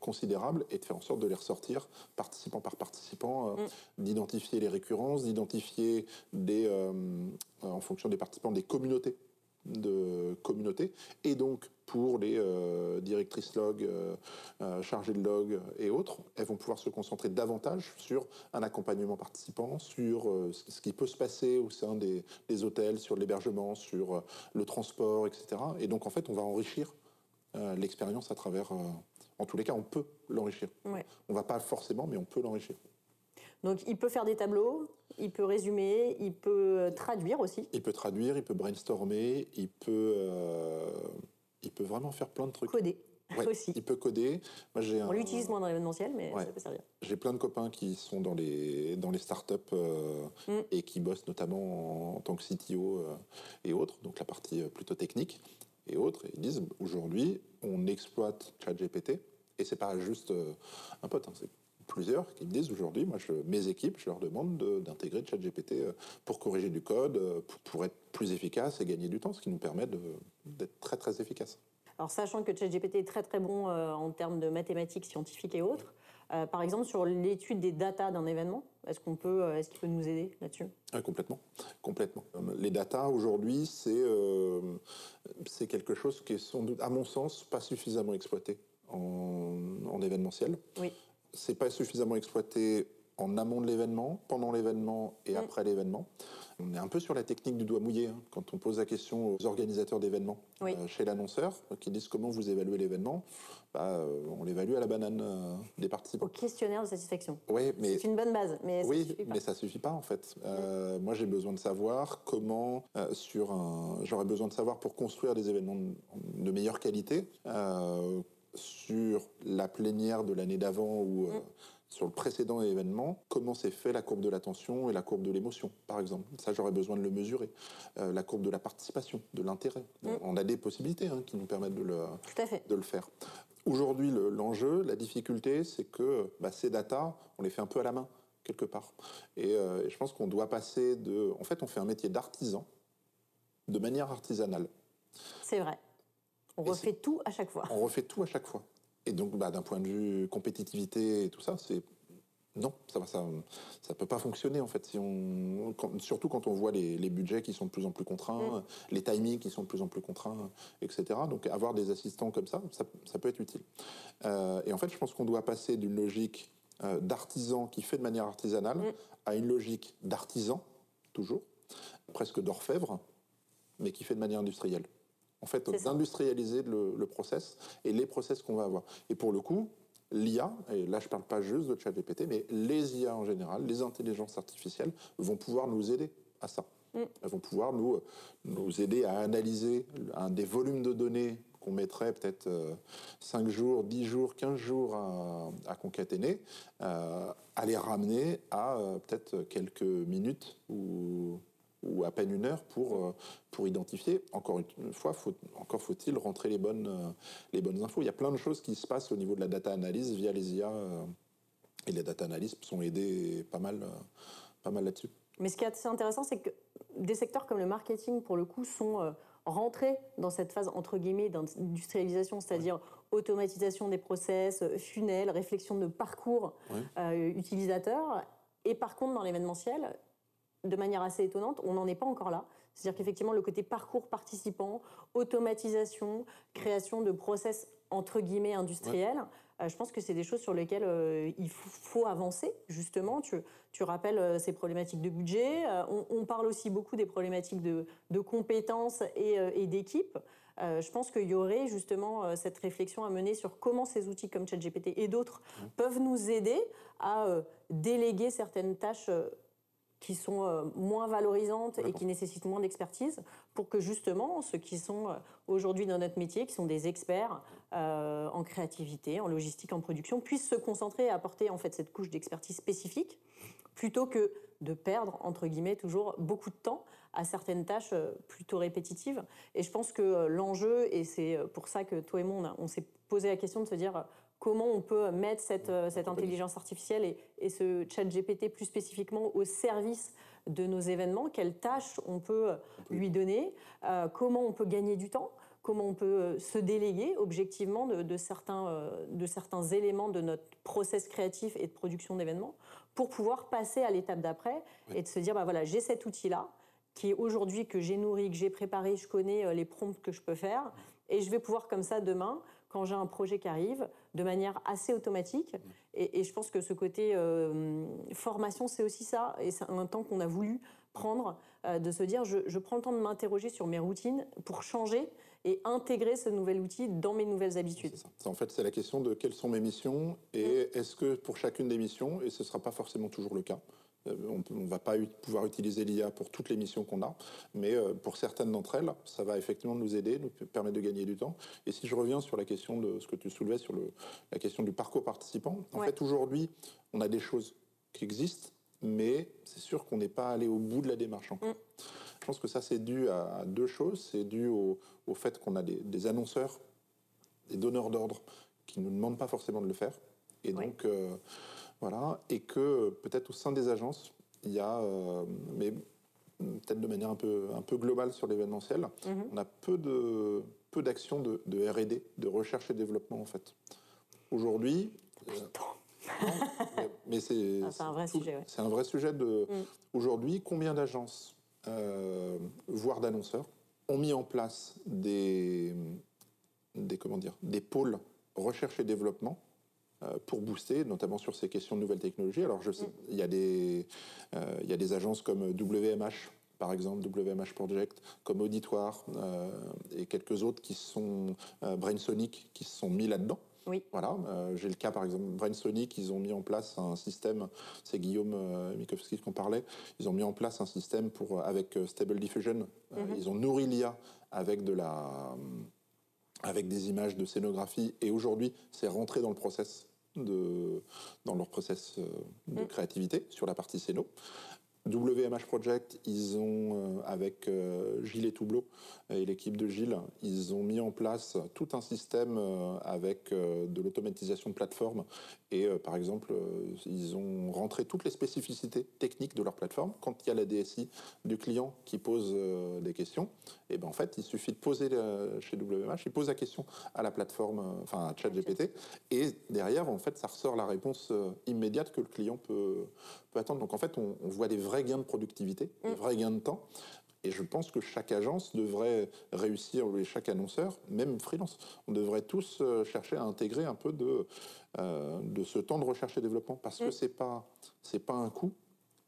considérable et de faire en sorte de les ressortir participant par participant, mm. d'identifier les récurrences, d'identifier des, en fonction des participants, des communautés de communauté. Et donc, pour les euh, directrices log, euh, euh, chargées de log et autres, elles vont pouvoir se concentrer davantage sur un accompagnement participant, sur ce qui peut se passer au sein des, hôtels, sur l'hébergement, sur le transport, etc. Et donc, en fait, on va enrichir l'expérience à travers... en tous les cas, on peut l'enrichir. On ne va pas forcément, mais on peut l'enrichir.
Donc il peut faire des tableaux, il peut résumer, il peut euh, traduire aussi.
Il peut traduire, il peut brainstormer, il peut, euh, il peut vraiment faire plein de trucs.
Coder. <laughs> aussi.
Il peut coder.
Moi, On l'utilise moins dans l'événementiel, mais ça peut servir.
J'ai plein de copains qui sont dans les, dans les startups euh, mm. et qui bossent notamment en, tant que CTO et autres, donc la partie plutôt technique et autres. Et ils disent aujourd'hui, on exploite ChatGPT et c'est pas juste un pote, hein, c'est plusieurs qui me disent aujourd'hui, moi, je, mes équipes, je leur demande d'intégrer ChatGPT euh, pour corriger du code, euh, pour, être plus efficace et gagner du temps, ce qui nous permet d'être très très efficace.
Alors sachant que ChatGPT est très très bon euh, en termes de mathématiques scientifiques et autres, par exemple sur l'étude des datas d'un événement, est-ce qu'on peut, est-ce qu'il peut nous aider là-dessus?
Complètement, complètement. Les datas aujourd'hui, c'est c'est quelque chose qui est sans doute, à mon sens, pas suffisamment exploité en, en événementiel.
Oui
c'est pas suffisamment exploité en amont de l'événement, pendant l'événement et mm. après l'événement. On est un peu sur la technique du doigt mouillé hein. quand on pose la question aux organisateurs d'événements euh, chez l'annonceur qui disent comment vous évaluez l'événement. Bah, euh, on l'évalue à la banane euh, des participants.
Au questionnaire de satisfaction.
Oui, mais
c'est une bonne base, mais
ça oui, suffit pas. mais ça suffit pas en fait. Mm. Moi, j'ai besoin de savoir comment sur un. J'aurais besoin de savoir pour construire des événements de, meilleure qualité sur la plénière de l'année d'avant ou euh, mm. sur le précédent événement, comment s'est fait la courbe de l'attention et la courbe de l'émotion, par exemple. Ça, j'aurais besoin de le mesurer. Euh, la courbe de la participation, de l'intérêt. Mm. On a des possibilités hein, qui nous permettent de le, de le faire. Aujourd'hui, l'enjeu, la difficulté, c'est que bah, ces datas, on les fait un peu à la main, quelque part. Et, euh, et je pense qu'on doit passer de... En fait, on fait un métier d'artisan de manière artisanale.
C'est vrai. On refait tout à chaque fois.
On refait tout à chaque fois. Et donc, bah, d'un point de vue compétitivité et tout ça, c'est non, ça ça, ça peut pas fonctionner en fait. Si on, surtout quand on voit les, budgets qui sont de plus en plus contraints, mm. les timings qui sont de plus en plus contraints, etc. Donc avoir des assistants comme ça, ça, peut être utile. Euh, et en fait, je pense qu'on doit passer d'une logique euh, d'artisan qui fait de manière artisanale mm. à une logique d'artisan toujours, presque d'orfèvre, mais qui fait de manière industrielle en fait, d'industrialiser le, process et les process qu'on va avoir. Et pour le coup, l'IA, et là je ne parle pas juste de ChatGPT, mais les IA en général, les intelligences artificielles vont pouvoir nous aider à ça. Mm. Elles vont pouvoir nous, nous aider à analyser un des volumes de données qu'on mettrait peut-être 5 euh, jours, 10 jours, 15 jours à, concaténer, euh, à les ramener à euh, peut-être quelques minutes ou ou à peine une heure pour, euh, pour identifier. Encore une fois, faut, encore faut-il rentrer les bonnes, euh, les bonnes infos. Il y a plein de choses qui se passent au niveau de la data analyse via les IA. Euh, et les data analystes sont aidés pas mal, pas mal là-dessus.
Mais ce qui est assez intéressant, c'est que des secteurs comme le marketing, pour le coup, sont rentrés dans cette phase, entre guillemets, d'industrialisation, c'est-à-dire automatisation des process, funnels, réflexion de parcours utilisateur. Et par contre, dans l'événementiel, de manière assez étonnante, on n'en est pas encore là. C'est-à-dire qu'effectivement, le côté parcours participant, automatisation, création de process entre guillemets industriels, euh, je pense que c'est des choses sur lesquelles euh, il faut avancer, justement. Tu, tu rappelles euh, ces problématiques de budget. On, parle aussi beaucoup des problématiques de, compétences et, et d'équipe. je pense qu'il y aurait justement cette réflexion à mener sur comment ces outils comme ChatGPT et d'autres peuvent nous aider à déléguer certaines tâches qui sont euh, moins valorisantes et qui nécessitent moins d'expertise pour que justement ceux qui sont euh, aujourd'hui dans notre métier, qui sont des experts euh, en créativité, en logistique, en production, puissent se concentrer à apporter en fait cette couche d'expertise spécifique plutôt que de perdre entre guillemets toujours beaucoup de temps à certaines tâches plutôt répétitives. Et je pense que l'enjeu, et c'est pour ça que toi et moi on s'est posé la question de se dire comment on peut mettre cette, euh, cette intelligence artificielle et, et, ce chat GPT plus spécifiquement au service de nos événements, quelles tâches on peut lui donner, euh, comment on peut gagner du temps, comment on peut euh, se déléguer objectivement de, certains, de certains éléments de notre process créatif et de production d'événements pour pouvoir passer à l'étape d'après et de se dire, bah voilà, j'ai cet outil-là qui est aujourd'hui que j'ai nourri, que j'ai préparé, je connais les prompts que je peux faire et je vais pouvoir comme ça demain quand j'ai un projet qui arrive de manière assez automatique. Et, je pense que ce côté euh, formation, c'est aussi ça. Et c'est un temps qu'on a voulu prendre, euh, de se dire, je, prends le temps de m'interroger sur mes routines pour changer et intégrer ce nouvel outil dans mes nouvelles habitudes.
En fait, c'est la question de quelles sont mes missions et mm. est-ce que pour chacune des missions, et ce ne sera pas forcément toujours le cas, on ne va pas pouvoir utiliser l'IA pour toutes les missions qu'on a, mais euh, pour certaines d'entre elles, ça va effectivement nous aider, nous permettre de gagner du temps. Et si je reviens sur la question de ce que tu soulevais, sur la question du parcours participant, en fait, aujourd'hui, on a des choses qui existent, mais c'est sûr qu'on n'est pas allé au bout de la démarche encore. Mm. Je pense que ça, c'est dû à deux choses. C'est dû au, fait qu'on a des, annonceurs, des donneurs d'ordre qui ne nous demandent pas forcément de le faire. Et donc, euh, voilà, et que peut-être au sein des agences, il y a, euh, mais peut-être de manière un peu, un peu globale sur l'événementiel, mhm. on a peu de peu d'actions de, de R&D, de recherche et développement en fait. Aujourd'hui,
euh, mais,
c'est <laughs>
ah, un vrai sujet.
C'est un vrai sujet de mm. aujourd'hui. Combien d'agences, euh, voire d'annonceurs, ont mis en place des des comment dire des pôles recherche et développement pour booster, notamment sur ces questions de nouvelles technologies. Alors, je sais, mm. il, y a des, euh, il y a des agences comme WMH, par exemple, WMH Project, comme Auditoire, euh, et quelques autres qui sont Brainsonic, qui se sont mis là-dedans.
Oui.
Voilà, j'ai le cas par exemple Brainsonic, ils ont mis en place un système, c'est Guillaume Mikowski qui en parlait, ils ont mis en place un système pour avec Stable Diffusion, mm-hmm. ils ont nourri l'IA avec de la avec des images de scénographie et aujourd'hui c'est rentré dans le process de, dans leur process euh, de mm. créativité sur la partie scéno. WMH Project, ils ont, euh, avec euh, Gilles et Toubleau et l'équipe de Gilles, ils ont mis en place tout un système avec de l'automatisation de plateforme et euh, par exemple, euh, ils ont rentré toutes les spécificités techniques de leur plateforme. Quand il y a la DSI du client qui pose euh, des questions, et eh ben en fait, il suffit de poser chez WMH, il pose la question à la plateforme, enfin à ChatGPT, et derrière, en fait, ça ressort la réponse immédiate que le client peut, peut attendre. Donc en fait, on, on voit des vrais gains de productivité, des mm. vrais gains de temps. Et je pense que chaque agence devrait réussir, et chaque annonceur, même freelance, on devrait tous chercher à intégrer un peu de, euh, de ce temps de recherche et développement parce que mm. c'est pas c'est pas un coût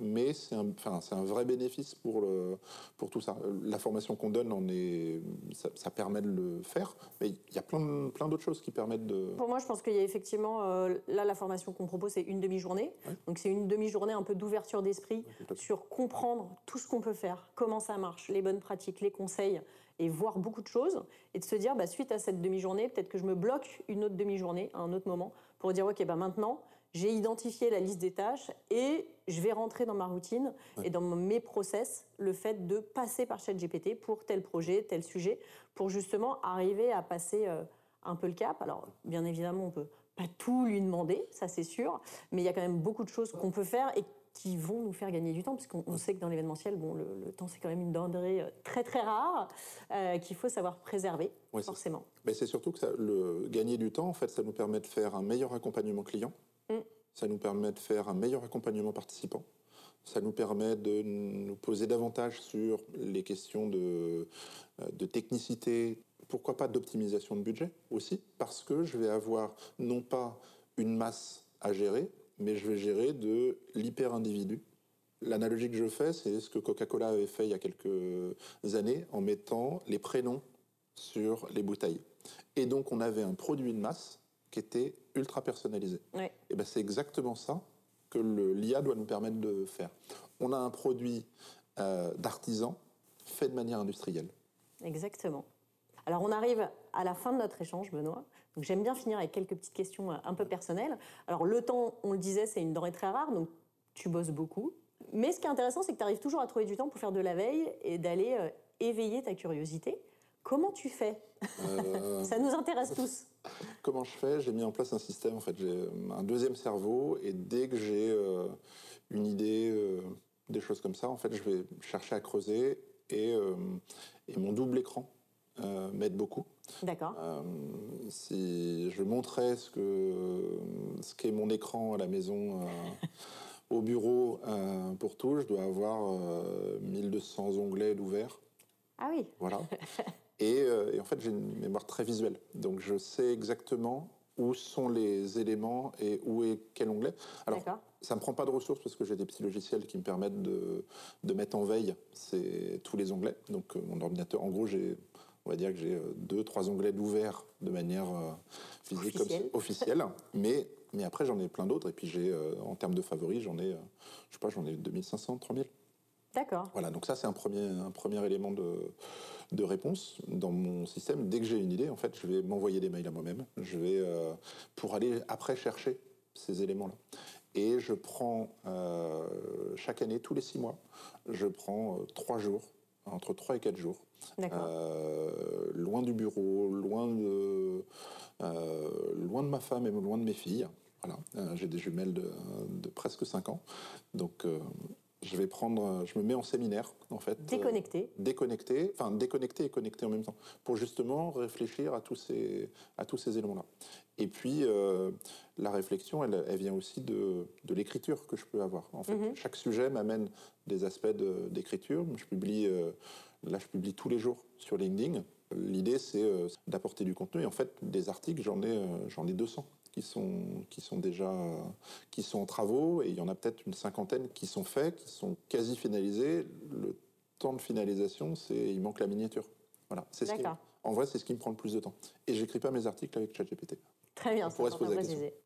mais c'est un, enfin, c'est un vrai bénéfice pour, le, pour tout ça. La formation qu'on donne, on est, ça, permet de le faire, mais il y a plein, plein d'autres choses qui permettent de...
Pour moi, je pense qu'il y a effectivement, euh, là, la formation qu'on propose, c'est une demi-journée. Donc c'est une demi-journée un peu d'ouverture d'esprit sur comprendre tout ce qu'on peut faire, comment ça marche, les bonnes pratiques, les conseils, et voir beaucoup de choses, et de se dire, bah, suite à cette demi-journée, peut-être que je me bloque une autre demi-journée à un autre moment pour dire, OK, bah, maintenant, j'ai identifié la liste des tâches et je vais rentrer dans ma routine et dans mes process le fait de passer par ChatGPT pour tel projet, tel sujet, pour justement arriver à passer euh, un peu le cap. Alors, bien évidemment, on peut pas tout lui demander, ça c'est sûr, mais il y a quand même beaucoup de choses qu'on peut faire et qui vont nous faire gagner du temps, parce qu'on sait que dans l'événementiel, bon, le, temps c'est quand même une denrée euh, très très rare euh, qu'il faut savoir préserver, forcément.
Mais c'est surtout que le gagner du temps, en fait, ça nous permet de faire un meilleur accompagnement client. Ça nous permet de faire un meilleur accompagnement participant, ça nous permet de nous poser davantage sur les questions de, euh, de technicité, pourquoi pas d'optimisation de budget aussi, parce que je vais avoir non pas une masse à gérer, mais je vais gérer de l'hyper-individu. L'analogie que je fais, c'est ce que Coca-Cola avait fait il y a quelques années en mettant les prénoms sur les bouteilles. Et donc, on avait un produit de masse qui était ultra personnalisé. Et ben, c'est exactement ça que l'IA doit nous permettre de faire. On a un produit euh, d'artisan fait de manière industrielle.
Exactement. Alors on arrive à la fin de notre échange, Benoît. Donc j'aime bien finir avec quelques petites questions euh, un peu personnelles. Alors le temps, on le disait, c'est une denrée très rare, donc tu bosses beaucoup. Mais ce qui est intéressant, c'est que tu arrives toujours à trouver du temps pour faire de la veille et d'aller euh, éveiller ta curiosité. Comment tu fais? Euh, <laughs> Ça nous intéresse tous.
Comment je fais? J'ai mis en place un système, en fait, j'ai un deuxième cerveau, et dès que j'ai une idée, des choses comme ça, en fait, je vais chercher à creuser, et, et mon double écran m'aide beaucoup.
D'accord.
Euh, si je montrais ce que ce qu'est mon écran à la maison, euh, au bureau euh, pour tout, je dois avoir 1200 onglets d'ouvert.
Ah oui.
Voilà. <laughs> et, en fait, j'ai une mémoire très visuelle, donc je sais exactement où sont les éléments et où est quel onglet. Alors, ça me prend pas de ressources parce que j'ai des petits logiciels qui me permettent de, de mettre en veille tous les onglets. Donc, mon ordinateur, en gros, j'ai on va dire que j'ai euh, deux, trois onglets d'ouvert de manière euh, physique officielle. mais, mais après, j'en ai plein d'autres. Et puis, j'ai, euh, en termes de favoris, j'en ai, je sais pas, j'en ai 2500, 3000.
D'accord.
Voilà, donc ça, c'est un premier, un premier élément de, de réponse dans mon système. Dès que j'ai une idée, en fait, je vais m'envoyer des mails à moi-même. Je vais, pour aller après chercher ces éléments-là. Et je prends, chaque année, tous les six mois, je prends trois jours, entre trois et quatre jours, euh, loin du bureau, loin de, euh, loin de ma femme et loin de mes filles. Voilà, euh, j'ai des jumelles de, presque 5 ans. Donc, je vais prendre, je me mets en séminaire, en fait.
Déconnecté.
déconnecté, enfin déconnecté et connecté en même temps, pour justement réfléchir à tous ces, à tous ces éléments-là. Et puis, la réflexion, elle, elle, vient aussi de, de l'écriture que je peux avoir. En fait, mhm. chaque sujet m'amène des aspects d'écriture. Je publie Là, je publie tous les jours sur LinkedIn. L'idée, c'est euh, d'apporter du contenu. Et en fait, des articles, j'en ai, euh, j'en ai 200 qui sont, qui sont déjà qui sont en travaux. Et il y en a peut-être une cinquantaine qui sont faits, qui sont quasi finalisés. Le temps de finalisation, c'est il manque la miniature. Voilà. C'est ce qui, en vrai, c'est ce qui me prend le plus de temps. Et j'écris pas mes articles avec ChatGPT.
Très bien,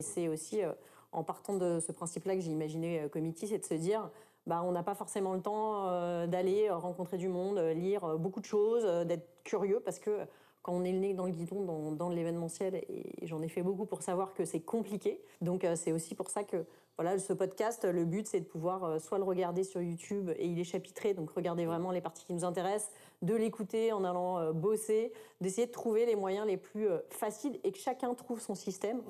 c'est aussi euh, en partant de ce principe-là que j'ai imaginé Committee, c'est de se dire bah, on n'a pas forcément le temps euh, d'aller euh, rencontrer du monde, euh, lire beaucoup de choses, d'être curieux, parce que quand on est le nez dans le guidon, dans, l'événementiel, et j'en ai fait beaucoup pour savoir que c'est compliqué. Donc c'est aussi pour ça que voilà, ce podcast, le but c'est de pouvoir soit le regarder sur YouTube et il est chapitré, donc regarder vraiment les parties qui nous intéressent, de l'écouter en allant bosser, d'essayer de trouver les moyens les plus faciles et que chacun trouve son système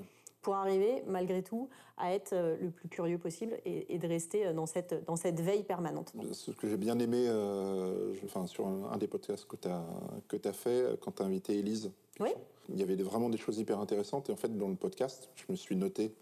pour arriver, malgré tout, à être euh, le plus curieux possible et, de rester euh, dans cette, dans cette veille permanente.
Ce que j'ai bien aimé euh, enfin, sur un, des podcasts que tu as, que as fait, quand tu as invité Elise,
oui.
il y avait vraiment des choses hyper intéressantes. Et en fait, dans le podcast, je me suis noté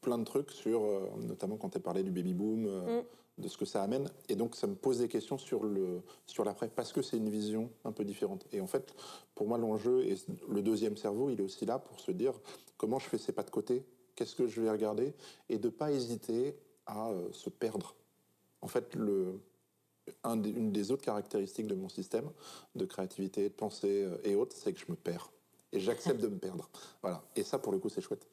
plein de trucs sur, notamment quand tu as parlé du baby boom, mm de ce que ça amène. Et donc, ça me pose des questions sur le sur l'après, parce que c'est une vision un peu différente. Et en fait, pour moi, l'enjeu et le deuxième cerveau, il est aussi là pour se dire comment je fais ces pas de côté, qu'est-ce que je vais regarder, et de pas hésiter à euh, se perdre. En fait, une des autres caractéristiques de mon système de créativité, de pensée euh, et autres, c'est que je me perds. Et j'accepte de me perdre. Voilà. Et ça, pour le coup, c'est chouette.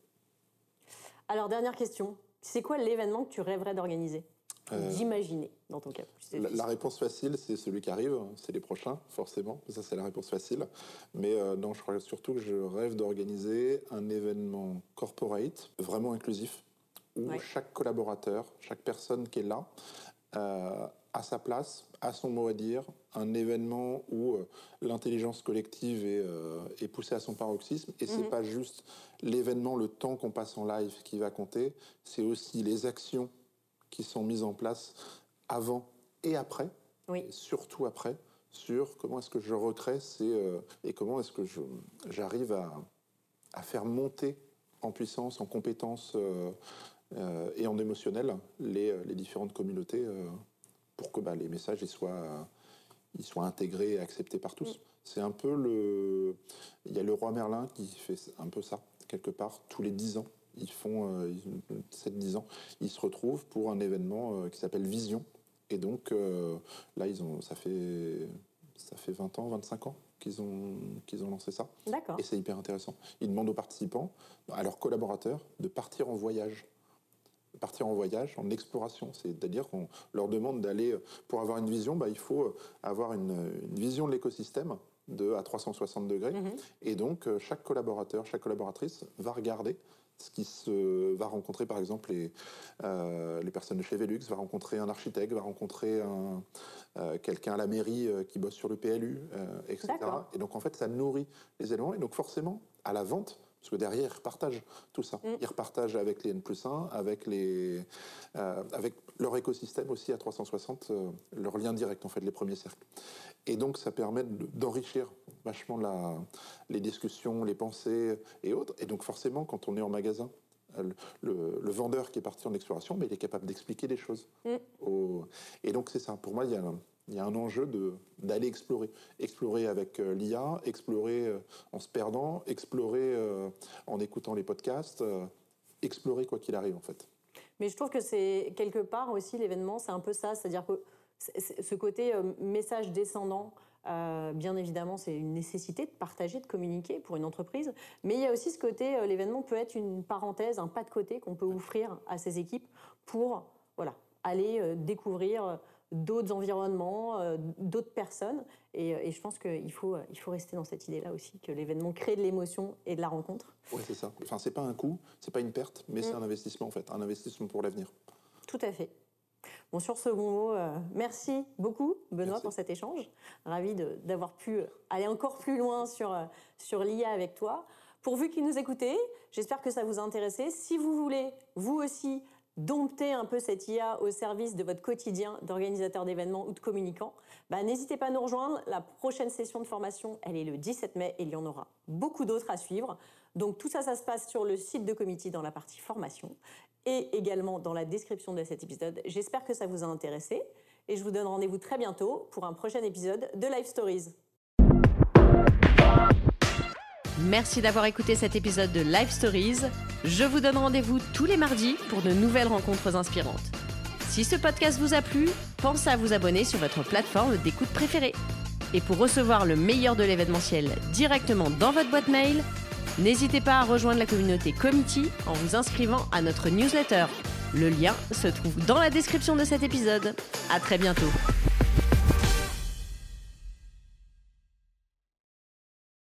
Alors, dernière question. C'est quoi l'événement que tu rêverais d'organiser? Euh, d'imaginer dans ton cas
la, réponse facile, c'est celui qui arrive, c'est les prochains, forcément. Ça, c'est la réponse facile. Mais euh, non, je crois surtout que je rêve d'organiser un événement corporate, vraiment inclusif, où chaque collaborateur, chaque personne qui est là, euh, a sa place, a son mot à dire, un événement où l'intelligence collective est, poussée à son paroxysme. Et c'est mhm. pas juste l'événement, le temps qu'on passe en live qui va compter, c'est aussi les actions qui sont mises en place avant et après,
oui.
surtout après, sur comment est-ce que je recrée euh, et comment est-ce que j'arrive à, à, faire monter en puissance, en compétences euh, euh, et en émotionnel les, les différentes communautés pour que bah, les messages ils soient, ils soient intégrés et acceptés par tous. Mm. C'est un peu le... Il y a le roi Merlin qui fait un peu ça, quelque part, tous les dix ans ils font 7-10 euh, ans, ils se retrouvent pour un événement euh, qui s'appelle Vision. Et donc euh, là, ils ont, ça fait ça fait 20 ans, 25 ans qu'ils ont, qu'ils ont lancé ça.
D'accord.
Et c'est hyper intéressant. Ils demandent aux participants, à leurs collaborateurs, de partir en voyage. Partir en voyage, en exploration. C'est-à-dire qu'on leur demande d'aller, pour avoir une vision, bah, il faut avoir une, une vision de l'écosystème de à 360 degrés.
Mhm.
Et donc, chaque collaborateur, chaque collaboratrice va regarder ce qui se va rencontrer par exemple les, euh, les personnes de chez Velux, va rencontrer un architecte, va rencontrer un, euh, quelqu'un à la mairie euh, qui bosse sur le PLU, etc. Et donc en fait ça nourrit les éléments et donc forcément à la vente, parce que derrière ils repartagent tout ça,
Mm.
ils repartagent avec les N plus 1, avec, les, euh, avec leur écosystème aussi à 360, euh, leur lien direct en fait, les premiers cercles. Et donc ça permet de- d'enrichir vachement la, les discussions, les pensées et autres. Et donc forcément, quand on est en magasin, le, le- le vendeur qui est parti en exploration, mais il est capable d'expliquer les choses.
Mm.
au- Et donc c'est ça. Pour moi, il y a, un- il y a un enjeu d'aller explorer. Explorer avec euh, l'IA, explorer euh, en se perdant, explorer euh, en écoutant les podcasts, explorer quoi qu'il arrive en fait.
Mais je trouve que c'est quelque part aussi l'événement, c'est un peu ça, c'est-à-dire que ce côté message descendant, euh, bien évidemment, c'est une nécessité de partager, de communiquer pour une entreprise, mais il y a aussi ce côté, euh, l'événement peut être une parenthèse, un pas de côté qu'on peut offrir à ces équipes pour voilà, aller euh, découvrir d'autres environnements, euh, d'autres personnes. Et, euh, et je pense qu'il faut, euh, il faut rester dans cette idée-là aussi, que l'événement crée de l'émotion et de la rencontre.
Ouais, c'est ça. Enfin, c'est pas un coût, c'est pas une perte, mais c'est
Mm.
un investissement en fait, un investissement pour l'avenir.
Tout à fait. Bon, sur ce bon mot, euh, merci beaucoup, Benoît,
Merci.
pour cet échange. Ravi d'avoir pu aller encore plus loin sur, sur l'IA avec toi. Pour vous qui nous écoutez, j'espère que ça vous a intéressé. Si vous voulez, vous aussi, dompter un peu cette IA au service de votre quotidien d'organisateur d'événements ou de communicant, bah, n'hésitez pas à nous rejoindre. La prochaine session de formation, elle est le 17 mai et il y en aura beaucoup d'autres à suivre. Donc tout ça, ça se passe sur le site de Committee dans la partie formation et également dans la description de cet épisode. J'espère que ça vous a intéressé et je vous donne rendez-vous très bientôt pour un prochain épisode de Life Stories.
Merci d'avoir écouté cet épisode de Life Stories. Je vous donne rendez-vous tous les mardis pour de nouvelles rencontres inspirantes. Si ce podcast vous a plu, pensez à vous abonner sur votre plateforme d'écoute préférée. Et pour recevoir le meilleur de l'événementiel directement dans votre boîte mail, n'hésitez pas à rejoindre la communauté Committee en vous inscrivant à notre newsletter. Le lien se trouve dans la description de cet épisode. À très bientôt.